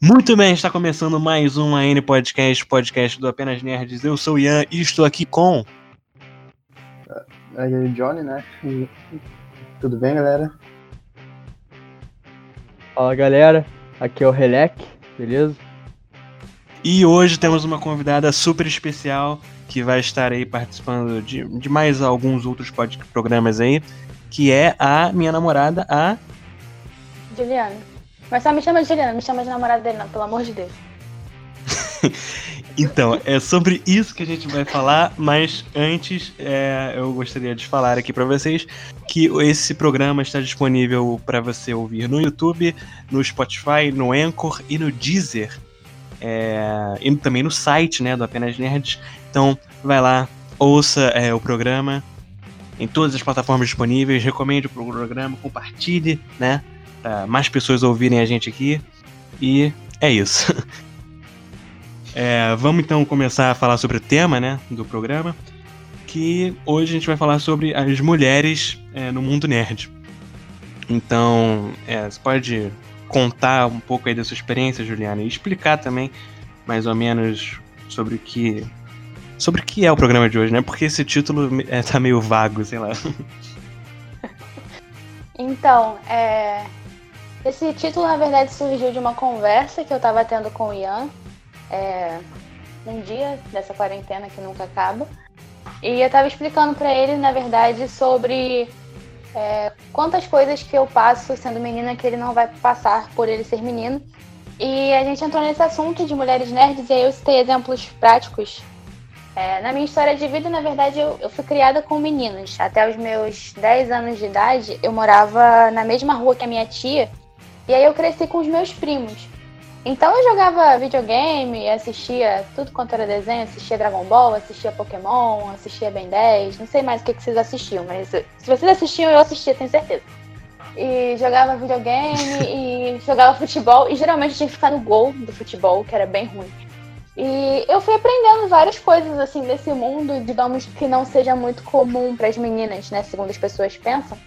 Muito bem, está começando mais um AN Podcast, podcast do Apenas Nerds. Eu sou o Ian e estou aqui com. Aí o Johnny, né? E... Tudo bem, galera? Fala galera, aqui é o Relec, beleza? E hoje temos uma convidada super especial que vai estar aí participando de, de mais alguns outros pod- programas aí, que é a minha namorada, a. Juliana. Mas só me chama de Juliana, me chama de namorada dele, não, pelo amor de Deus. Então, é sobre isso que a gente vai falar, mas antes é, eu gostaria de falar aqui para vocês que esse programa está disponível para você ouvir no YouTube, no Spotify, no Anchor e no Deezer. É, e também no site né, do Apenas Nerds. Então, vai lá, ouça é, o programa em todas as plataformas disponíveis, recomende o programa, compartilhe, né? Para mais pessoas ouvirem a gente aqui. E é isso. É, vamos então começar a falar sobre o tema né, do programa. Que hoje a gente vai falar sobre as mulheres é, no mundo nerd. Então, é, você pode contar um pouco aí da sua experiência, Juliana, e explicar também mais ou menos sobre o que. Sobre o que é o programa de hoje, né? Porque esse título é, tá meio vago, sei lá. Então, é... esse título na verdade surgiu de uma conversa que eu tava tendo com o Ian. É... Um dia dessa quarentena que nunca acaba. E eu tava explicando pra ele, na verdade, sobre é, quantas coisas que eu passo sendo menina que ele não vai passar por ele ser menino. E a gente entrou nesse assunto de mulheres nerds e aí eu citei exemplos práticos. É, na minha história de vida, na verdade, eu, eu fui criada com meninas. Até os meus 10 anos de idade, eu morava na mesma rua que a minha tia. E aí eu cresci com os meus primos. Então eu jogava videogame, assistia tudo quanto era desenho, assistia Dragon Ball, assistia Pokémon, assistia Ben 10, não sei mais o que, que vocês assistiam, mas se vocês assistiam, eu assistia, tenho certeza. E jogava videogame e jogava futebol, e geralmente tinha que ficar no gol do futebol, que era bem ruim. E eu fui aprendendo várias coisas assim desse mundo, digamos que não seja muito comum para as meninas, né, segundo as pessoas pensam.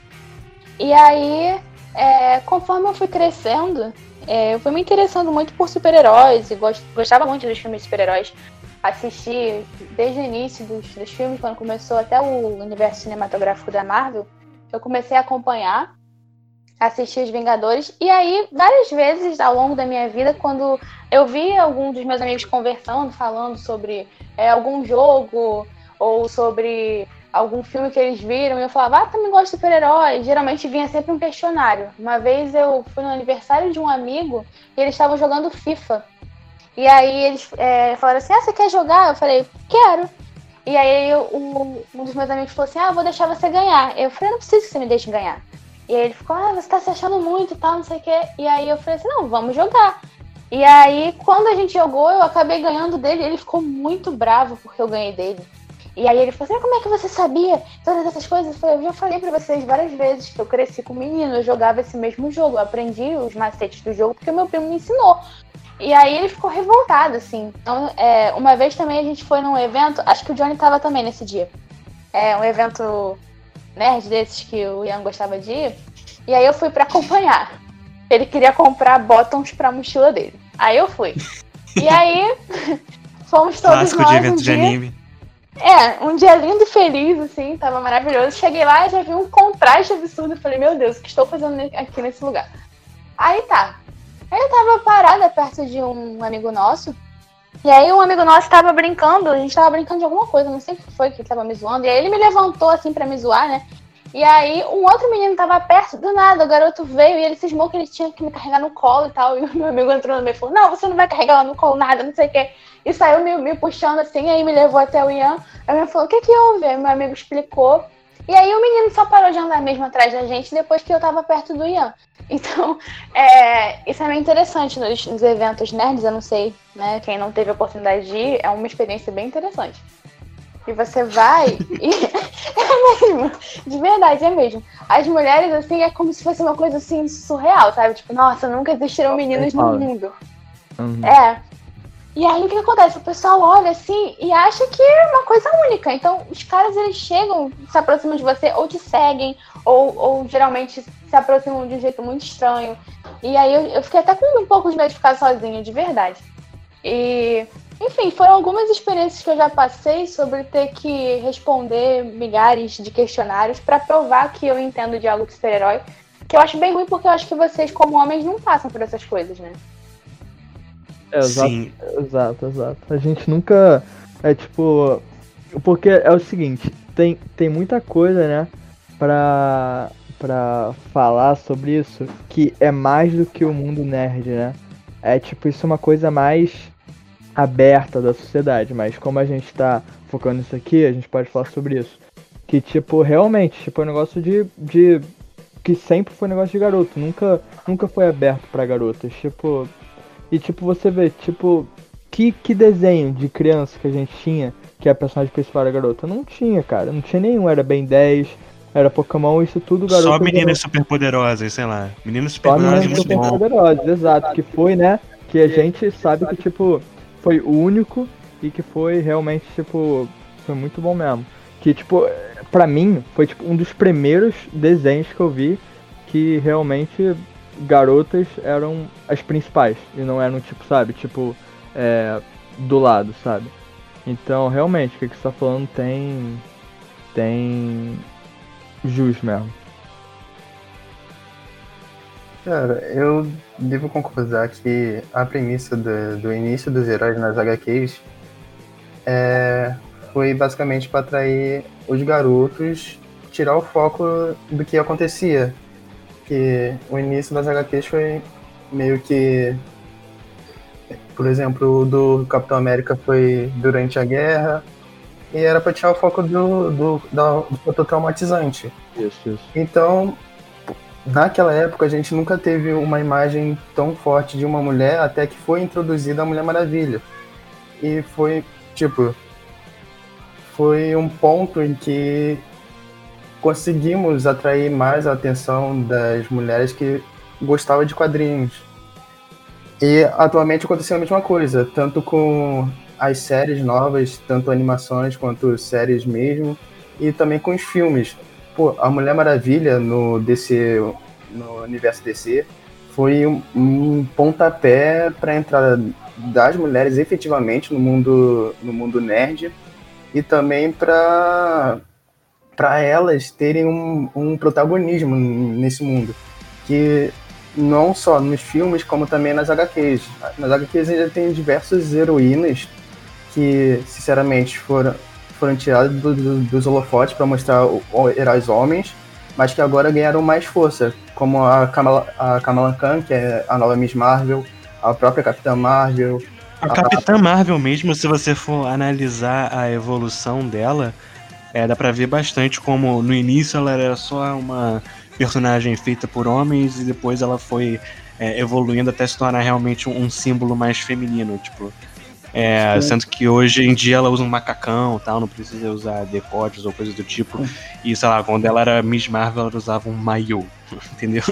E aí, é, conforme eu fui crescendo, é, eu fui me interessando muito por super-heróis e gost, gostava muito dos filmes de super-heróis. Assisti desde o início dos, dos filmes, quando começou até o universo cinematográfico da Marvel, eu comecei a acompanhar, assistir os Vingadores, e aí, várias vezes ao longo da minha vida, quando eu vi algum dos meus amigos conversando, falando sobre é, algum jogo ou sobre algum filme que eles viram e eu falava, ah, também gosto de super-herói. Geralmente vinha sempre um questionário. Uma vez eu fui no aniversário de um amigo e eles estavam jogando FIFA. E aí eles é, falaram assim, ah, você quer jogar? Eu falei, quero. E aí eu, um, um dos meus amigos falou assim, ah, vou deixar você ganhar. Eu falei, não preciso que você me deixe ganhar. E aí ele ficou, ah, você tá se achando muito e tal, não sei o quê. E aí eu falei assim, não, vamos jogar. E aí, quando a gente jogou, eu acabei ganhando dele. Ele ficou muito bravo porque eu ganhei dele. E aí ele falou assim, ah, como é que você sabia todas essas coisas? Eu, falei, eu já falei pra vocês várias vezes que eu cresci com menino, eu jogava esse mesmo jogo, eu aprendi os macetes do jogo porque meu primo me ensinou. E aí ele ficou revoltado, assim. Então, é, uma vez também a gente foi num evento, acho que o Johnny tava também nesse dia. É um evento nerd desses que o Ian gostava de ir. E aí eu fui para acompanhar. Ele queria comprar bottoms pra mochila dele. Aí eu fui. E aí fomos todos Clássico nós de um evento de dia. anime. É, um dia lindo e feliz, assim, tava maravilhoso. Cheguei lá e já vi um contraste absurdo. Falei, meu Deus, o que estou fazendo aqui nesse lugar? Aí tá. Aí eu tava parada perto de um amigo nosso. E aí um amigo nosso tava brincando, a gente tava brincando de alguma coisa, não sei o que foi que ele tava me zoando. E aí ele me levantou assim pra me zoar, né? E aí um outro menino tava perto, do nada, o garoto veio e ele cismou que ele tinha que me carregar no colo e tal. E o meu amigo entrou no meio e falou, não, você não vai carregar ela no colo, nada, não sei o quê. E saiu me, me puxando assim, aí me levou até o Ian. Aí ele falou, o que que houve? Aí meu amigo explicou. E aí o menino só parou de andar mesmo atrás da gente depois que eu tava perto do Ian. Então, é, isso é meio interessante nos, nos eventos nerds, eu não sei, né? Quem não teve a oportunidade de ir, é uma experiência bem interessante. E você vai e. é mesmo, de verdade, é mesmo. As mulheres, assim, é como se fosse uma coisa assim surreal, sabe? Tipo, nossa, nunca existiram meninos no fala. mundo. Uhum. É. E aí o que acontece? O pessoal olha assim e acha que é uma coisa única. Então os caras eles chegam, se aproximam de você, ou te seguem, ou, ou geralmente se aproximam de um jeito muito estranho. E aí eu, eu fiquei até com um pouco de medo de ficar sozinha, de verdade. E, enfim, foram algumas experiências que eu já passei sobre ter que responder milhares de questionários para provar que eu entendo de algo de super-herói. Que eu acho bem ruim porque eu acho que vocês, como homens, não passam por essas coisas, né? É, exato, Sim. exato, exato. A gente nunca. É tipo. Porque é o seguinte, tem, tem muita coisa, né? Pra, pra falar sobre isso que é mais do que o mundo nerd, né? É tipo, isso é uma coisa mais aberta da sociedade, mas como a gente tá focando nisso aqui, a gente pode falar sobre isso. Que, tipo, realmente, tipo, é um negócio de. de que sempre foi um negócio de garoto, nunca, nunca foi aberto pra garotas. Tipo, e tipo, você vê, tipo, que, que desenho de criança que a gente tinha que a personagem principal era garota? Não tinha, cara. Não tinha nenhum. Era Ben 10, era Pokémon, isso tudo garoto. Só meninas superpoderosas, sei lá. Meninas superpoderosas é super poderosas, exato. Que foi, né? Que a gente sabe que, tipo, foi único e que foi realmente, tipo, foi muito bom mesmo. Que, tipo, pra mim, foi tipo um dos primeiros desenhos que eu vi que realmente garotas eram as principais e não eram tipo, sabe, tipo, é, do lado, sabe? Então, realmente, o que, que você tá falando tem. tem. jus mesmo. Cara, eu devo concordar que a premissa do, do início dos heróis nas HQs é, foi basicamente para atrair os garotos, tirar o foco do que acontecia. Que o início das HQs foi meio que. Por exemplo, o do Capitão América foi durante a guerra, e era para tirar o foco do, do, do fator traumatizante. Isso, isso. Então, naquela época a gente nunca teve uma imagem tão forte de uma mulher até que foi introduzida a Mulher Maravilha. E foi, tipo, foi um ponto em que conseguimos atrair mais a atenção das mulheres que gostavam de quadrinhos. E atualmente aconteceu a mesma coisa, tanto com as séries novas, tanto animações quanto séries mesmo, e também com os filmes. Pô, a Mulher Maravilha no DC, no universo DC, foi um, um pontapé para a entrada das mulheres efetivamente no mundo, no mundo nerd e também para para elas terem um, um protagonismo nesse mundo que não só nos filmes como também nas HQs. Nas HQs ainda tem diversas heroínas que sinceramente foram foram tiradas do, do, dos holofotes para mostrar o, o, heróis homens, mas que agora ganharam mais força, como a Kamala, a Kamala Khan, que é a nova Miss Marvel, a própria Capitã Marvel. A Capitã Marvel mesmo, se você for analisar a evolução dela, é, dá pra ver bastante como no início ela era só uma personagem feita por homens e depois ela foi é, evoluindo até se tornar realmente um, um símbolo mais feminino, tipo. É, sendo que hoje em dia ela usa um macacão tal, não precisa usar decotes ou coisa do tipo. E sei lá, quando ela era Miss Marvel, ela usava um maiô, entendeu?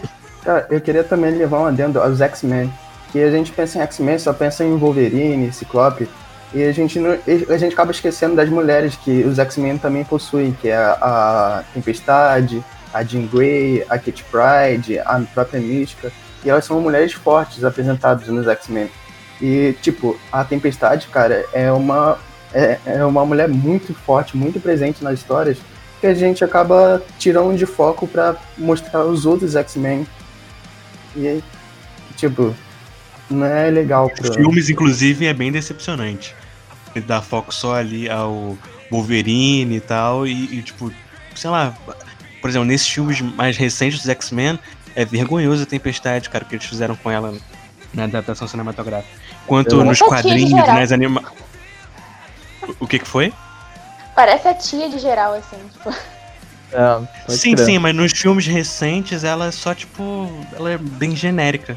Cara, eu queria também levar um adendo aos X-Men. Que a gente pensa em X-Men, só pensa em Wolverine, Ciclope. E a gente, não, a gente acaba esquecendo das mulheres que os X-Men também possuem, que é a, a Tempestade, a Jean Grey, a Kate Pride, a própria Mística. E elas são mulheres fortes apresentadas nos X-Men. E, tipo, a Tempestade, cara, é uma, é, é uma mulher muito forte, muito presente nas histórias, que a gente acaba tirando de foco para mostrar os outros X-Men. E, tipo, não é legal pra... Filmes, inclusive, é bem decepcionante. Ele dá foco só ali ao Wolverine e tal, e, e, tipo, sei lá, por exemplo, nesses filmes mais recentes dos X-Men, é vergonhoso a Tempestade, cara, que eles fizeram com ela na adaptação cinematográfica. Enquanto Eu nos quadrinhos, nas anima... O que que foi? Parece a tia de geral, assim, tipo. É, sim, crer. sim, mas nos filmes recentes ela é só, tipo, ela é bem genérica.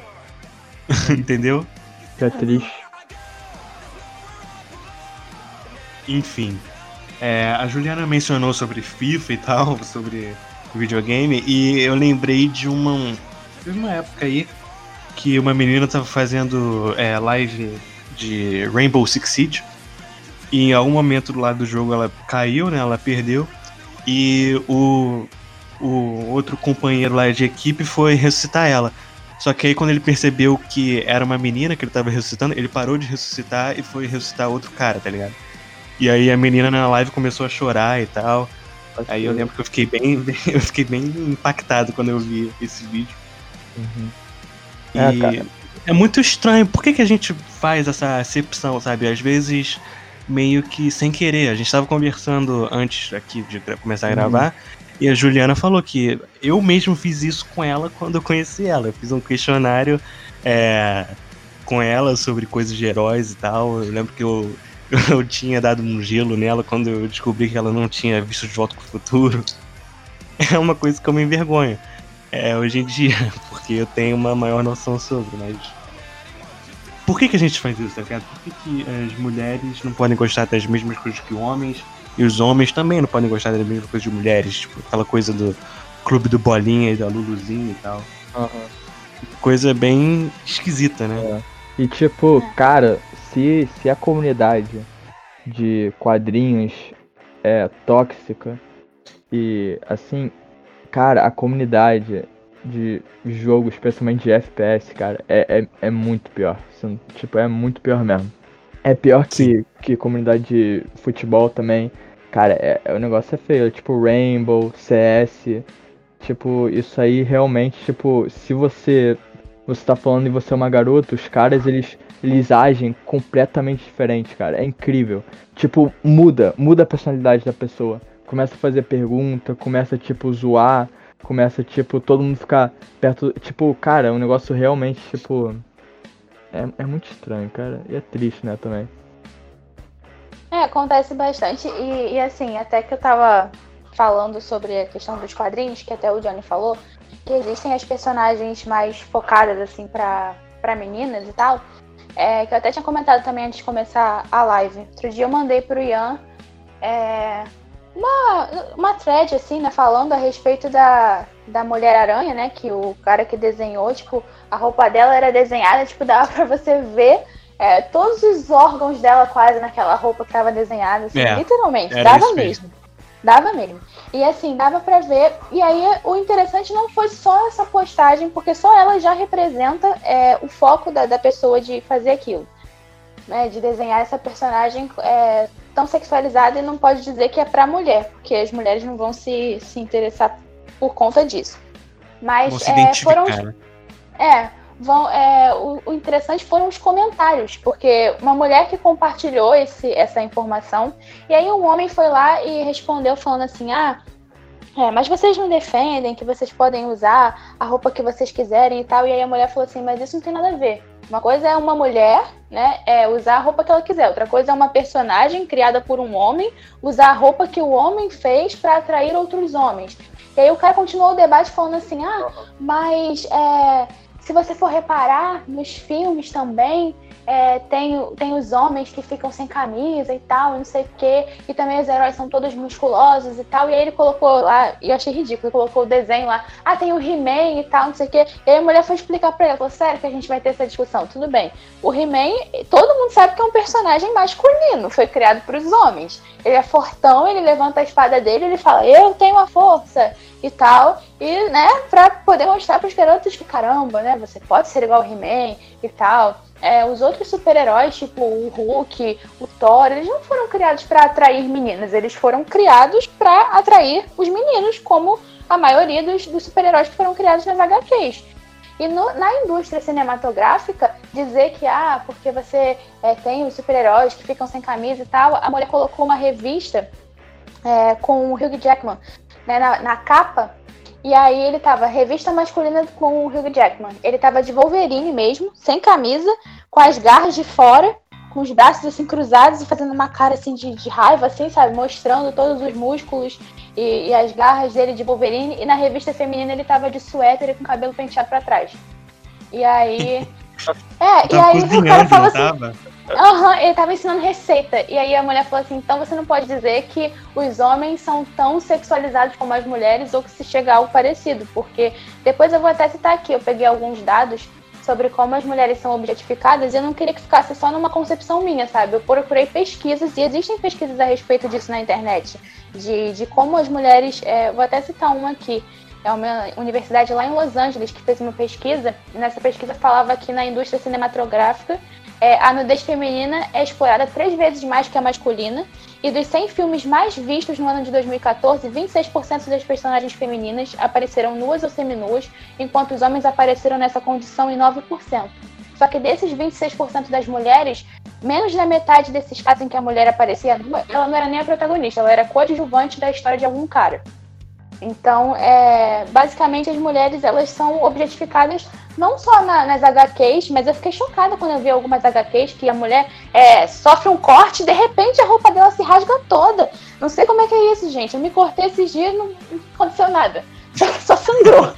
Entendeu? Que é triste. Enfim. É, a Juliana mencionou sobre FIFA e tal, sobre videogame, e eu lembrei de uma. Teve uma época aí que uma menina tava fazendo é, live de Rainbow Six Siege. E em algum momento do lado do jogo ela caiu, né? Ela perdeu. E o, o outro companheiro lá de equipe foi ressuscitar ela. Só que aí quando ele percebeu que era uma menina que ele tava ressuscitando, ele parou de ressuscitar e foi ressuscitar outro cara, tá ligado? E aí a menina na live começou a chorar e tal. Aí eu lembro que eu fiquei bem, eu fiquei bem impactado quando eu vi esse vídeo. Uhum. E É, é muito estranho. Por que, que a gente faz essa acepção, sabe? Às vezes, meio que sem querer. A gente tava conversando antes aqui de começar a Uhum. gravar. E a Juliana falou que eu mesmo fiz isso com ela quando eu conheci ela. Eu fiz um questionário é, com ela sobre coisas de heróis e tal. Eu lembro que eu, eu tinha dado um gelo nela quando eu descobri que ela não tinha visto de volta com o futuro. É uma coisa que eu me envergonho é, hoje em dia, porque eu tenho uma maior noção sobre, mas. Por que, que a gente faz isso, tá ligado? Por que, que as mulheres não podem gostar das mesmas coisas que homens e os homens também não podem gostar das mesmas coisas de mulheres? Tipo, aquela coisa do clube do Bolinha e da Luluzinha e tal. Coisa bem esquisita, né? E tipo, cara, se, se a comunidade de quadrinhos é tóxica e assim, cara, a comunidade de jogo, especialmente de FPS, cara, é, é, é muito pior. Assim, Tipo, é muito pior mesmo. É pior que, que comunidade de futebol também. Cara, é, é- o negócio é feio. Tipo, Rainbow, CS. Tipo, isso aí realmente, tipo, se você você tá falando e você é uma garota, os caras eles, eles agem completamente diferente, cara. É incrível. Tipo, muda, muda a personalidade da pessoa. Começa a fazer pergunta, começa tipo zoar, começa tipo todo mundo ficar perto, tipo, cara, é um negócio realmente tipo é, é muito estranho, cara. E é triste, né, também. É, acontece bastante. E, e, assim, até que eu tava falando sobre a questão dos quadrinhos, que até o Johnny falou, que existem as personagens mais focadas, assim, pra, pra meninas e tal. É, que eu até tinha comentado também antes de começar a live. Outro dia eu mandei pro Ian é, uma, uma thread, assim, né, falando a respeito da, da Mulher-Aranha, né, que o cara que desenhou, tipo, a roupa dela era desenhada, tipo, dava pra você ver é, todos os órgãos dela quase naquela roupa que tava desenhada, assim, É, literalmente, era dava mesmo. mesmo. Dava mesmo. E assim, dava pra ver. E aí, o interessante não foi só essa postagem, porque só ela já representa é, o foco da, da pessoa de fazer aquilo. Né, de desenhar essa personagem é, tão sexualizada e não pode dizer que é pra mulher, porque as mulheres não vão se, se interessar por conta disso. Mas é, foram né? é, vão, é o, o interessante foram os comentários, porque uma mulher que compartilhou esse, essa informação, e aí um homem foi lá e respondeu falando assim, ah, é, mas vocês não defendem que vocês podem usar a roupa que vocês quiserem e tal, e aí a mulher falou assim, mas isso não tem nada a ver. Uma coisa é uma mulher, né, é usar a roupa que ela quiser. Outra coisa é uma personagem criada por um homem usar a roupa que o homem fez para atrair outros homens. E aí o cara continuou o debate falando assim, ah, mas é, se você for reparar nos filmes também, é, tem, tem os homens que ficam sem camisa e tal, não sei o quê, e também os heróis são todos musculosos e tal. E aí ele colocou lá, e eu achei ridículo, ele colocou o desenho lá, ah, tem o He-Man e tal, não sei o quê. E aí a mulher foi explicar pra ele, falou, sério que a gente vai ter essa discussão? Tudo bem. O He-Man, todo mundo sabe que é um personagem masculino, foi criado pros homens. Ele é fortão, ele levanta a espada dele, ele fala, eu tenho a força e tal, e, né, pra poder mostrar pros garotos que, caramba, né, você pode ser igual o He-Man e tal. É, os outros super-heróis, tipo o Hulk, o Thor, eles não foram criados para atrair meninas, eles foram criados para atrair os meninos, como a maioria dos, dos super-heróis que foram criados nas HQs. E no- na indústria cinematográfica, dizer que, ah, porque você é, tem os super-heróis que ficam sem camisa e tal, a mulher colocou uma revista é, com o Hugh Jackman né, na, na capa, e aí ele tava revista masculina com o Hugh Jackman. Ele tava de Wolverine mesmo, sem camisa, com as garras de fora, com os braços assim cruzados e fazendo uma cara assim de, de raiva, assim, sabe? Mostrando todos os músculos e, e as garras dele de Wolverine. E na revista feminina ele tava de suéter e com o cabelo penteado pra trás. E aí. É, e aí o cara não assim. tava? Aham, ele tava ensinando receita. E aí a mulher falou assim: então você não pode dizer que os homens são tão sexualizados como as mulheres ou que se chega a algo parecido. Porque depois eu vou até citar aqui, eu peguei alguns dados sobre como as mulheres são objetificadas, e eu não queria que ficasse só numa concepção minha, sabe? Eu procurei pesquisas, e existem pesquisas a respeito disso na internet, de, de como as mulheres. É, vou até citar uma aqui. É uma universidade lá em Los Angeles que fez uma pesquisa. Nessa pesquisa falava que na indústria cinematográfica é, a nudez feminina é explorada três vezes mais que a masculina. E dos 100 filmes mais vistos no ano de 2014, 26% das personagens femininas apareceram nuas ou seminuas, enquanto os homens apareceram nessa condição em 9%. Só que desses 26% das mulheres, menos da metade desses casos em que a mulher aparecia nua, ela não era nem a protagonista, ela era coadjuvante da história de algum cara. Então, é, basicamente, as mulheres elas são objetificadas não só na, nas HQs, mas eu fiquei chocada quando eu vi algumas HQs que a mulher é, sofre um corte e de repente a roupa dela se rasga toda. Não sei como é que é isso, gente. Eu me cortei esses dias e não, aconteceu nada. Só, só sangrou.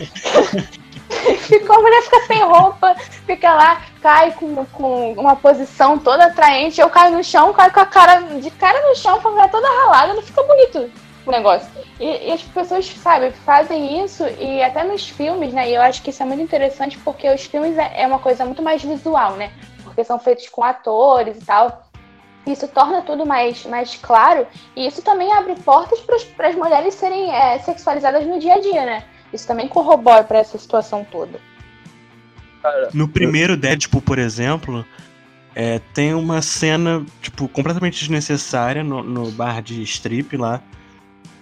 Ficou, a mulher fica sem roupa, fica lá, cai com, com uma posição toda atraente. Eu caio no chão, caio com a cara de cara no chão, com a cara toda ralada, não fica bonito o negócio. E, e, as pessoas, sabe, fazem isso e até nos filmes, né? E eu acho que isso é muito interessante porque os filmes é, é uma coisa muito mais visual, né? Porque são feitos com atores e tal. Isso torna tudo mais, mais claro e isso também abre portas para as mulheres serem é, sexualizadas no dia a dia, né? Isso também corrobora para essa situação toda. No primeiro Deadpool, por exemplo, é, tem uma cena, tipo, completamente desnecessária no, no bar de strip lá,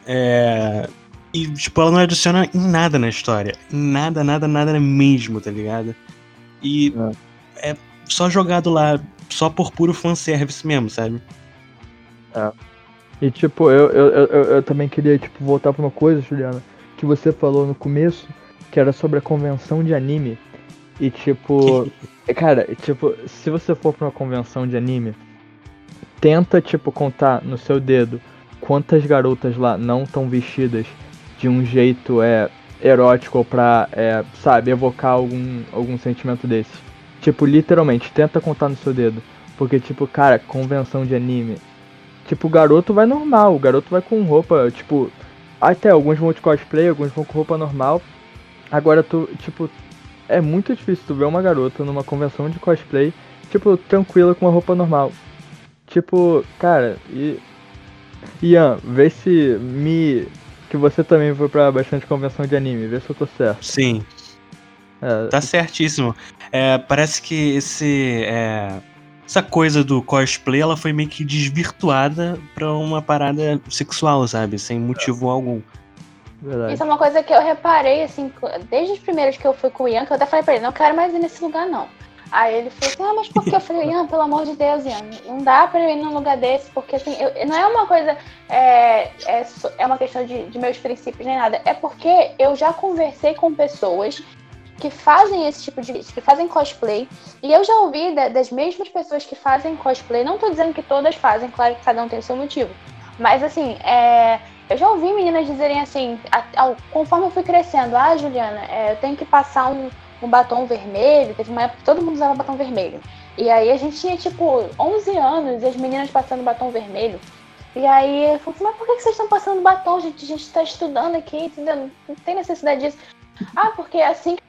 é... E, tipo, ela não adiciona em nada na história. Em nada, nada, nada mesmo, tá ligado? E é, é só jogado lá, só por puro fanservice mesmo, sabe? É. E, tipo, eu, eu, eu, eu também queria, tipo, voltar pra uma coisa, Juliana, que você falou no começo, que era sobre a convenção de anime. E, tipo, cara, tipo, se você for pra uma convenção de anime, tenta, tipo, contar no seu dedo quantas garotas lá não estão vestidas de um jeito é, erótico pra, é, sabe, evocar algum, algum sentimento desse. Tipo, literalmente, tenta contar no seu dedo. Porque, tipo, cara, convenção de anime. Tipo, o garoto vai normal, o garoto vai com roupa, tipo. Até alguns vão de cosplay, alguns vão com roupa normal. Agora tu, tipo, é muito difícil tu ver uma garota numa convenção de cosplay, tipo, tranquila com uma roupa normal. Tipo, cara, e Ian, vê se me. Que você também foi pra bastante convenção de anime, vê se eu tô certo. Sim. É... Tá certíssimo. É, parece que esse. É, essa coisa do cosplay ela foi meio que desvirtuada pra uma parada sexual, sabe? Sem motivo é. algum. Verdade. Isso é uma coisa que eu reparei, assim, desde os primeiros que eu fui com o Ian, que eu até falei pra ele, não quero mais ir nesse lugar, não. Aí ele falou assim, ah, mas por que? Eu falei, Ian, pelo amor de Deus, Ian, não dá pra eu ir num lugar desse, porque assim, eu, não é uma coisa, é, é, é uma questão de, de meus princípios nem nada, é porque eu já conversei com pessoas que fazem esse tipo de que fazem cosplay. E eu já ouvi da, das mesmas pessoas que fazem cosplay, não tô dizendo que todas fazem, claro que cada um tem o seu motivo. Mas assim, é, eu já ouvi meninas dizerem assim, a, a, conforme eu fui crescendo, ah, Juliana, é, eu tenho que passar um, um batom vermelho. Teve uma época que todo mundo usava batom vermelho. E aí a gente tinha, tipo, 11 anos e as meninas passando batom vermelho. E aí eu falei mas por que vocês estão passando batom, gente? A gente está estudando aqui, entendeu? Não tem necessidade disso. Ah, porque é assim que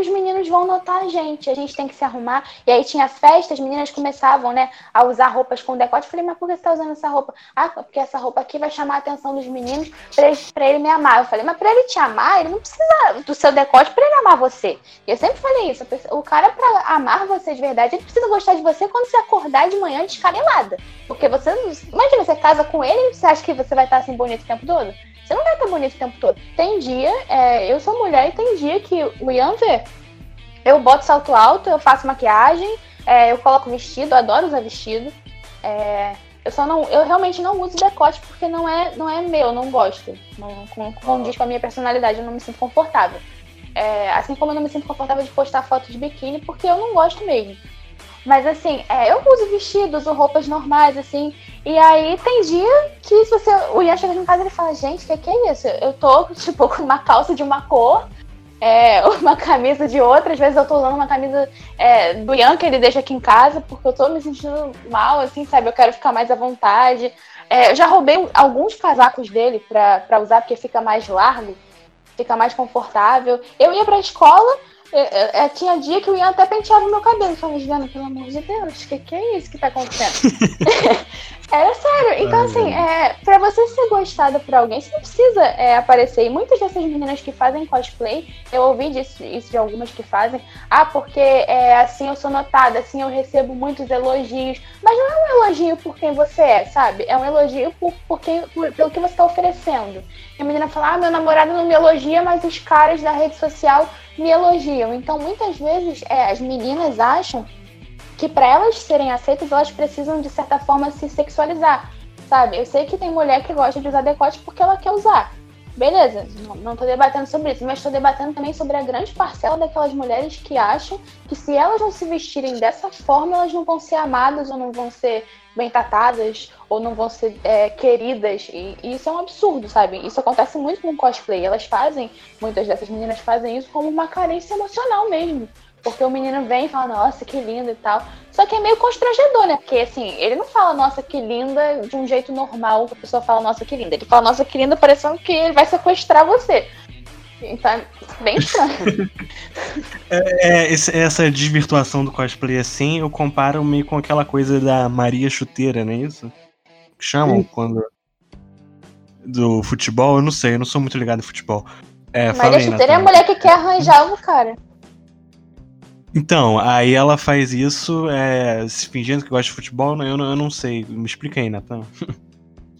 os meninos vão notar a gente, a gente tem que se arrumar. E aí tinha festa, as meninas começavam, né, a usar roupas com decote. Eu falei, mas por que você tá usando essa roupa? Ah, porque essa roupa aqui vai chamar a atenção dos meninos pra ele, ele me amar. Eu falei, mas pra ele te amar, ele não precisa do seu decote pra ele amar você. E eu sempre falei isso, o cara pra amar você de verdade, ele precisa gostar de você quando você acordar de manhã descarelada. Porque você, imagina, você casa com ele e você acha que você vai estar assim bonito o tempo todo? Você não vai estar bonito o tempo todo. Tem dia, é, eu sou mulher e tem dia que o Ian vê. Eu boto salto alto, eu faço maquiagem, é, eu coloco vestido, adoro usar vestido. É, eu só não, eu realmente não uso decote porque não é, não é meu, não gosto. Não condiz com a minha personalidade, eu não me sinto confortável. É, assim como eu não me sinto confortável de postar foto de biquíni porque eu não gosto mesmo. Mas assim, é, eu uso vestidos, uso roupas normais, assim. E aí tem dia que se você. O Ian chega em casa ele fala, gente, o que, que é isso? Eu tô, tipo, com uma calça de uma cor, é, uma camisa de outra. Às vezes eu tô usando uma camisa é, do Ian que ele deixa aqui em casa, porque eu tô me sentindo mal, assim, sabe? Eu quero ficar mais à vontade. É, eu já roubei alguns casacos dele pra, pra usar, porque fica mais largo, fica mais confortável. Eu ia pra escola, Eu, eu, eu, tinha dia que eu ia até penteava meu cabelo. Falei, Juliana, pelo amor de Deus, o que, que é isso que tá acontecendo? Era sério. Então, assim, é, pra você ser gostada por alguém, você não precisa é, aparecer. E muitas dessas meninas que fazem cosplay, eu ouvi disso, isso de algumas que fazem. Ah, porque é, assim eu sou notada, assim eu recebo muitos elogios. Mas não é um elogio por quem você é, sabe? É um elogio por, por quem, por, pelo que você tá oferecendo. E a menina fala, ah, meu namorado não me elogia, mas os caras da rede social me elogiam. Então, muitas vezes, é, as meninas acham que para elas serem aceitas, elas precisam, de certa forma, se sexualizar, sabe? Eu sei que tem mulher que gosta de usar decote porque ela quer usar. Beleza, não, não tô debatendo sobre isso, mas estou debatendo também sobre a grande parcela daquelas mulheres que acham que se elas não se vestirem dessa forma, elas não vão ser amadas ou não vão ser bem tratadas ou não vão ser é, queridas. E, e, isso é um absurdo, sabe? Isso acontece muito com cosplay. Elas fazem, muitas dessas meninas fazem isso como uma carência emocional mesmo. Porque o menino vem e fala, nossa, que lindo e tal. Só que é meio constrangedor, né? Porque assim, ele não fala, nossa, que linda, de um jeito normal que a pessoa fala, nossa, que linda. Ele fala, nossa, que linda, parecendo que ele vai sequestrar você. Então é bem estranho. é, é, essa desvirtuação do cosplay assim, eu comparo meio com aquela coisa da Maria Chuteira, não é isso? Que chamam Sim. quando. Do futebol, eu não sei, eu não sou muito ligado em futebol. É, Maria Chuteira é a mulher que quer arranjar o cara. Então, aí ela faz isso é, se fingindo que gosta de futebol, eu não, eu não sei. Me explica aí, Natan.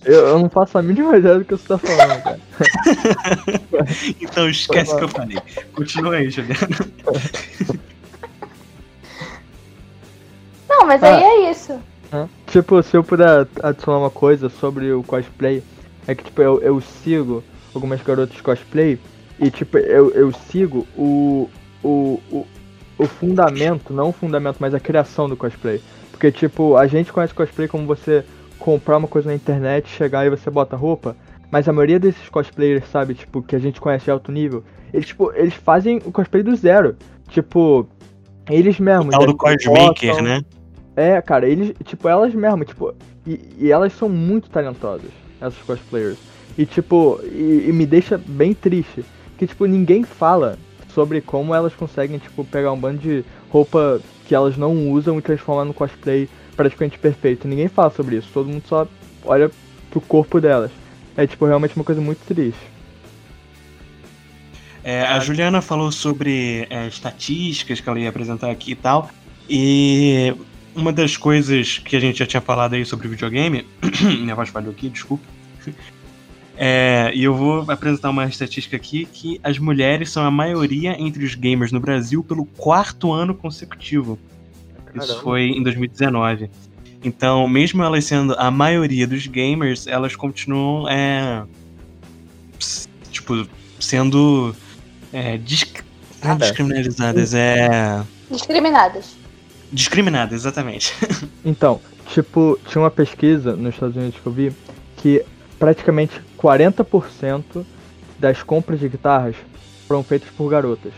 Eu, eu, não faço a mínima ideia do que você tá falando, cara. então esquece que eu falei. Continua aí, Juliana. Não, mas ah, aí é isso. Tipo, se eu puder adicionar uma coisa sobre o cosplay, é que tipo, eu, eu sigo algumas garotas cosplay e tipo, eu, eu sigo o, o, o, o fundamento, não o fundamento, mas a criação do cosplay. Porque, tipo, a gente conhece cosplay como você comprar uma coisa na internet, chegar e você bota roupa. Mas a maioria desses cosplayers, sabe, tipo, que a gente conhece de alto nível, eles, tipo, eles fazem o cosplay do zero. Tipo, eles mesmos. O tal do cosmaker, né? É, cara, eles, tipo, elas mesmas, tipo, e, e, elas são muito talentosas, essas cosplayers. E, tipo, e, e me deixa bem triste, que, tipo, ninguém fala sobre como elas conseguem, tipo, pegar um bando de roupa que elas não usam e transformar no cosplay praticamente perfeito. Ninguém fala sobre isso, todo mundo só olha pro corpo delas. É, tipo, realmente uma coisa muito triste. É, a Juliana falou sobre é, estatísticas que ela ia apresentar aqui e tal. E uma das coisas que a gente já tinha falado aí sobre videogame. minha voz falhou aqui, desculpa. É, e eu vou apresentar uma estatística aqui que as mulheres são a maioria entre os gamers no Brasil pelo quarto ano consecutivo. Caramba. Isso foi em 2019. Então, mesmo elas sendo a maioria dos gamers, elas continuam, é, tipo, sendo é, disc... ah, descriminalizadas. É... Discriminadas. Discriminadas, exatamente. Então, tipo, tinha uma pesquisa nos Estados Unidos que eu vi que praticamente 40% das compras de guitarras foram feitas por garotas.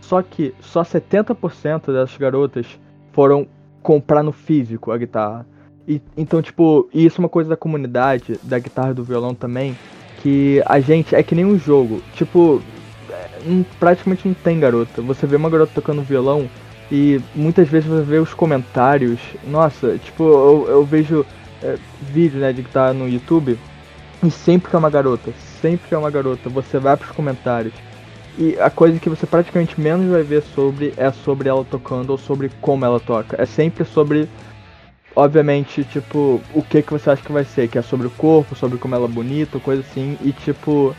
Só que só 70% dessas garotas foram comprar no físico a guitarra. E, então, tipo, isso é uma coisa da comunidade, da guitarra e do violão também, que a gente é que nem um jogo. Tipo, é, praticamente não tem garota. Você vê uma garota tocando violão e muitas vezes você vê os comentários. Nossa, tipo, eu, eu vejo é, vídeo né, de guitarra no YouTube e sempre que é uma garota, sempre que é uma garota, você vai pros comentários. E a coisa que você praticamente menos vai ver sobre é sobre ela tocando ou sobre como ela toca. É sempre sobre, obviamente, tipo, o que que você acha que vai ser, que é sobre o corpo, sobre como ela é bonita, coisa assim. E tipo,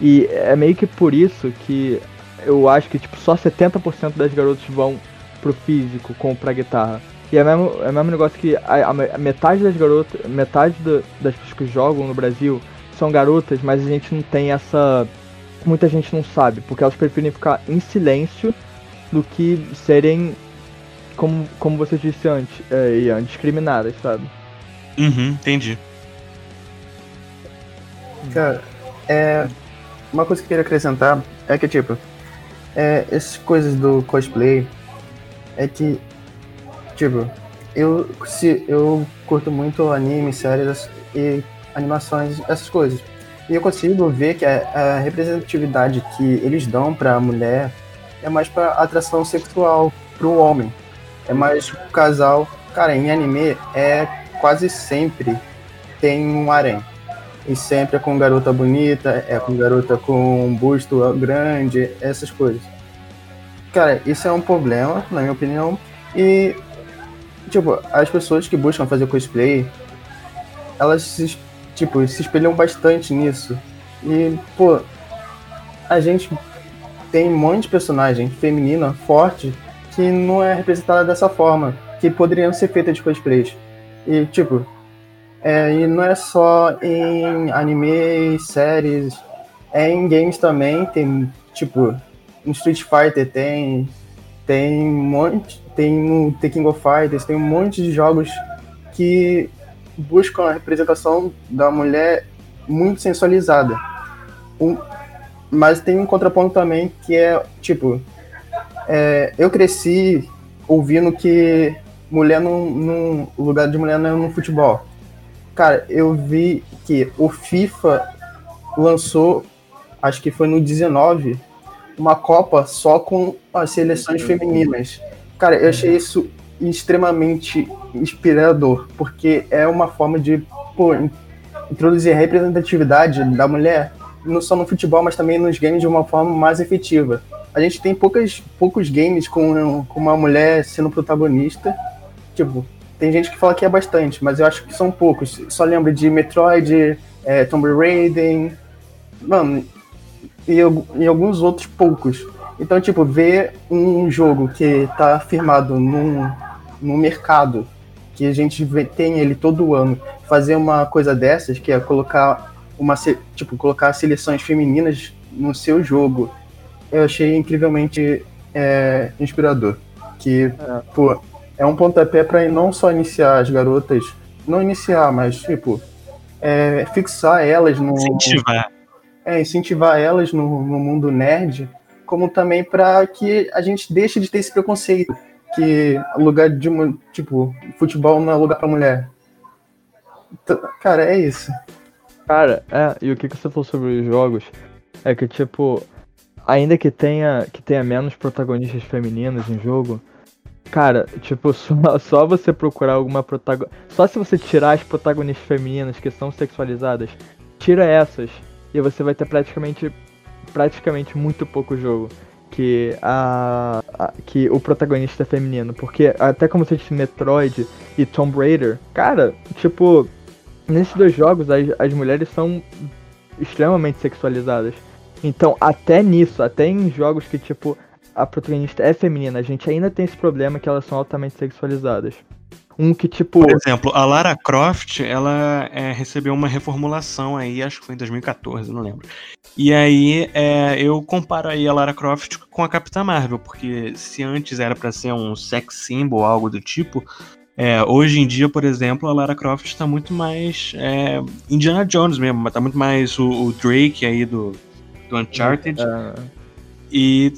e é meio que por isso que eu acho que tipo só 70% das garotas vão pro físico comprar guitarra. E é o mesmo, é mesmo negócio que a, a metade das garotas, metade do, das pessoas que jogam no Brasil são garotas, mas a gente não tem essa. Muita gente não sabe, porque elas preferem ficar em silêncio do que serem, como, como você disse antes, é, Ian, discriminadas, sabe? Uhum, entendi. Cara, é. Uma coisa que eu queria acrescentar é que, tipo, é, essas coisas do cosplay é que Tipo, eu, se, eu curto muito anime, séries e animações, essas coisas. E eu consigo ver que a, a representatividade que eles dão para a mulher é mais pra atração sexual pro homem. É mais casal. Cara, em anime é quase sempre tem um harém. E sempre é com garota bonita, é com garota com um busto grande, essas coisas. Cara, isso é um problema, na minha opinião. E, tipo, as pessoas que buscam fazer cosplay, elas se, tipo, se espelham bastante nisso. E, pô, a gente tem um monte de personagem feminina forte que não é representada dessa forma, que poderiam ser feitas de cosplays. E, tipo, é, e não é só em anime, séries, é em games também, tem, tipo, no Street Fighter tem, tem um monte, tem no King of Fighters, tem um monte de jogos que buscam a representação da mulher muito sensualizada. Um, mas tem um contraponto também que é, tipo, é, eu cresci ouvindo que mulher não, não, o lugar de mulher não é no futebol. Cara, eu vi que o FIFA lançou, acho que foi no 19, uma Copa só com as seleções femininas. Cara, eu achei isso extremamente inspirador, porque é uma forma de pô, introduzir a representatividade da mulher não só no futebol, mas também nos games de uma forma mais efetiva. A gente tem poucas, poucos games com, com uma mulher sendo protagonista. Tipo, tem gente que fala que é bastante, mas eu acho que são poucos. Só lembro de Metroid, é, Tomb Raider, mano, e, e alguns outros poucos. Então, tipo, ver um jogo que tá firmado num, num mercado, que a gente vê, tem ele todo ano, fazer uma coisa dessas, que é colocar uma tipo colocar seleções femininas no seu jogo eu achei incrivelmente é, inspirador que é. pô é um pontapé para não só iniciar as garotas não iniciar mas tipo é, fixar elas no incentivar é incentivar elas no, no mundo nerd como também para que a gente deixe de ter esse preconceito que lugar de tipo futebol não é lugar para mulher. Então, cara é isso. Cara, é, e o que, que você falou sobre os jogos? É que, tipo, ainda que tenha, que tenha menos protagonistas femininas em jogo, cara, tipo, só, só você procurar alguma protagonista. Só se você tirar as protagonistas femininas que são sexualizadas, tira essas, e você vai ter praticamente, praticamente muito pouco jogo que a, a, que o protagonista é feminino, porque até como você disse Metroid e Tomb Raider, cara, tipo, nesses dois jogos as, as mulheres são extremamente sexualizadas. Então, até nisso, até em jogos que, tipo, a protagonista é feminina, a gente ainda tem esse problema que elas são altamente sexualizadas. Um que, tipo. Por exemplo, a Lara Croft, ela é, recebeu uma reformulação aí, acho que foi em 2014, não lembro. E aí é, eu comparo aí a Lara Croft com a Capitã Marvel, porque se antes era para ser um sex symbol, algo do tipo, é, hoje em dia, por exemplo, a Lara Croft está muito mais é, Indiana Jones mesmo, está muito mais o, o, Drake aí do, do Uncharted. É. E,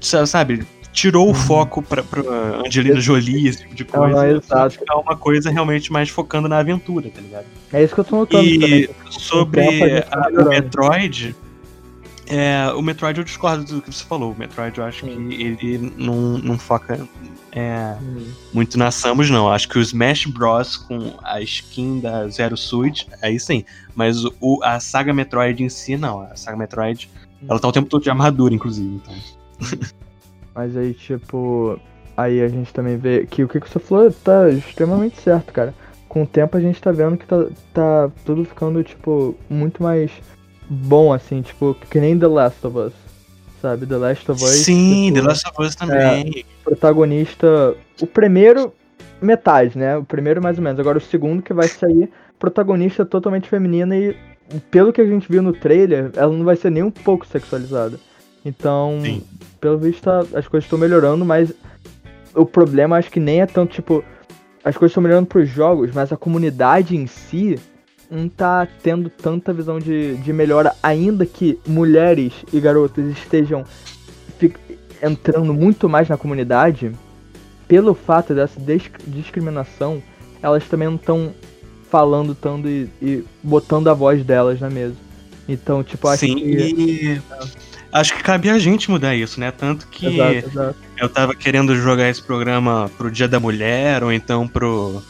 sabe, tirou o uhum. foco pra, pra Angelina Jolie, esse tipo de coisa. Ah, exato. É uma coisa realmente mais focando na aventura, tá ligado? É isso que eu tô notando e também. sobre a, o Metroid, é, o Metroid eu discordo do que você falou. O Metroid eu acho Sim. que ele não, não foca é, hum. muito na Samus, não. Acho que o Smash Bros. com a skin da Zero Suit, aí sim. Mas o, a saga Metroid em si, não. A saga Metroid, hum. ela tá o tempo todo de armadura, inclusive. Então. Mas aí, tipo. Aí a gente também vê que o que você falou tá extremamente certo, cara. Com o tempo a gente tá vendo que tá, tá tudo ficando, tipo, muito mais bom, assim, tipo, que nem The Last of Us sabe? The Last of Us. Sim, tipo, The Last of Us também. É, protagonista. O primeiro, metade, né? O primeiro, mais ou menos. Agora, o segundo que vai sair, protagonista totalmente feminina e, pelo que a gente viu no trailer, ela não vai ser nem um pouco sexualizada. Então, Sim. pelo visto, tá, as coisas estão melhorando, mas o problema acho que nem é tanto, tipo, as coisas estão melhorando pros jogos, mas a comunidade em si não tá tendo tanta visão de, de melhora, ainda que mulheres e garotas estejam entrando muito mais na comunidade, pelo fato dessa discriminação, elas também não estão falando tanto e, e, botando a voz delas na mesa. Então, tipo, acho Sim, que. E... acho que cabe a gente mudar isso, né? Tanto que Exato, exato. eu tava querendo jogar esse programa pro Dia da Mulher, ou então pro,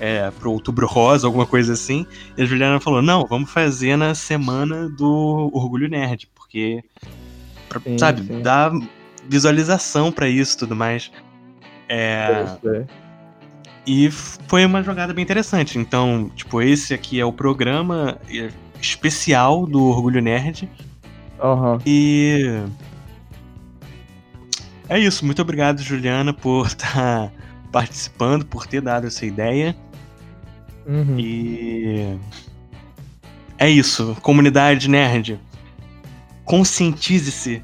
é, pro Outubro Rosa, alguma coisa assim. E a Juliana falou: não, vamos fazer na semana do Orgulho Nerd, porque, pra- Sim, sabe, sim. dá visualização pra isso e tudo mais. É, Sei, sei. e foi uma jogada bem interessante. Então, tipo, esse aqui é o programa é, especial do Orgulho Nerd. Aham. E. É isso. Muito obrigado, Juliana, por estar participando, por ter dado essa ideia. Uhum. E. É isso. Comunidade nerd. Conscientize-se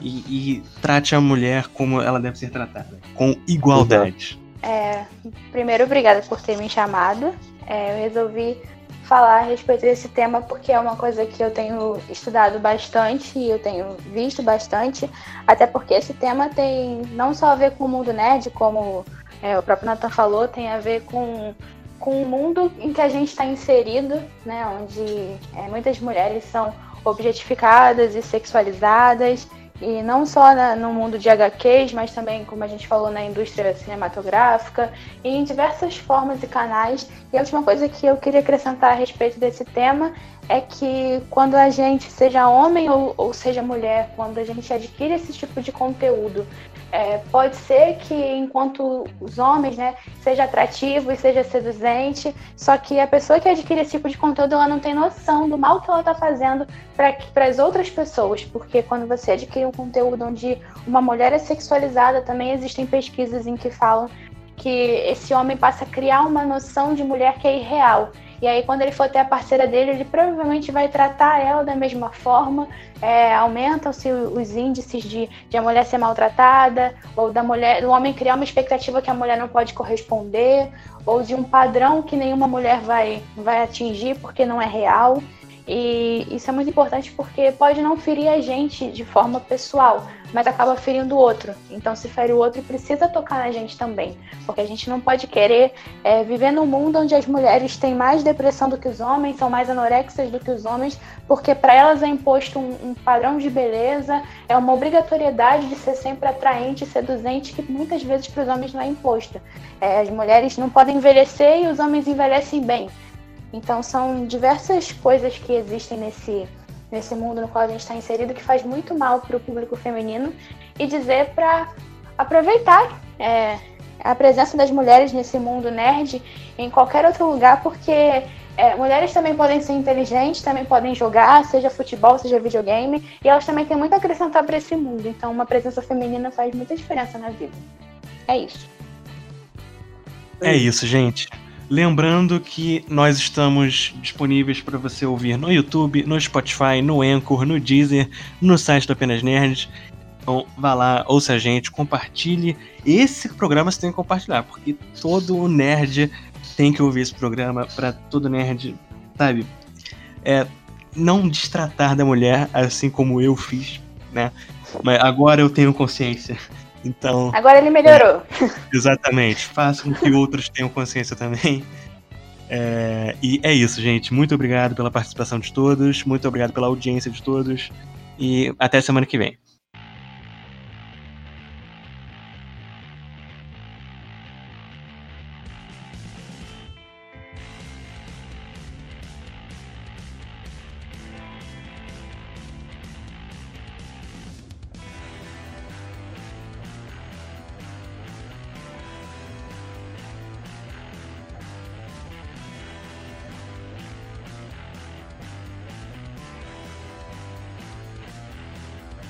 e, e trate a mulher como ela deve ser tratada com igualdade. É, primeiro, obrigada por ter me chamado. É, eu resolvi falar a respeito desse tema porque é uma coisa que eu tenho estudado bastante e eu tenho visto bastante, até porque esse tema tem não só a ver com o mundo nerd, como é, o próprio Nathan falou, tem a ver com, com o mundo em que a gente está inserido, né, onde é, muitas mulheres são objetificadas e sexualizadas e não só na- no mundo de HQs, mas também, como a gente falou, na indústria cinematográfica e em diversas formas e canais. E a última coisa que eu queria acrescentar a respeito desse tema é que quando a gente, seja homem ou, ou seja mulher, quando a gente adquire esse tipo de conteúdo, é, pode ser que enquanto os homens, né, seja atrativo e seja seduzente, só que a pessoa que adquire esse tipo de conteúdo, ela não tem noção do mal que ela está fazendo para as outras pessoas, porque quando você adquire um conteúdo onde uma mulher é sexualizada, também existem pesquisas em que falam que esse homem passa a criar uma noção de mulher que é irreal. E aí, quando ele for ter a parceira dele, ele provavelmente vai tratar ela da mesma forma. É, Aumentam-se os índices de, de a mulher ser maltratada, ou da mulher, do homem criar uma expectativa que a mulher não pode corresponder, ou de um padrão que nenhuma mulher vai, vai atingir porque não é real. E isso é muito importante porque pode não ferir a gente de forma pessoal, mas acaba ferindo o outro. Então, se fere o outro, precisa tocar na gente também. Porque a gente não pode querer é, viver num mundo onde as mulheres têm mais depressão do que os homens, são mais anorexas do que os homens, porque para elas é imposto um, um padrão de beleza, é uma obrigatoriedade de ser sempre atraente e seduzente, que muitas vezes para os homens não é imposto. É, as mulheres não podem envelhecer e os homens envelhecem bem. Então são diversas coisas que existem nesse, nesse mundo no qual a gente está inserido que faz muito mal para o público feminino e dizer para aproveitar é, a presença das mulheres nesse mundo nerd em qualquer outro lugar, porque é, mulheres também podem ser inteligentes, também podem jogar, seja futebol, seja videogame, e elas também têm muito a acrescentar para esse mundo. Então uma presença feminina faz muita diferença na vida. É isso. É isso, gente. Lembrando que nós estamos disponíveis para você ouvir no YouTube, no Spotify, no Anchor, no Deezer, no site do Apenas Nerds. Então vá lá, ouça a gente, compartilhe. Esse programa você tem que compartilhar, porque todo nerd tem que ouvir esse programa para todo nerd, sabe? É, não destratar da mulher assim como eu fiz, né? Mas agora eu tenho consciência. Então, Agora ele melhorou. Exatamente. Faça com que outros tenham consciência também. É, e é isso, gente. Muito obrigado pela participação de todos. Muito obrigado pela audiência de todos. E até semana que vem.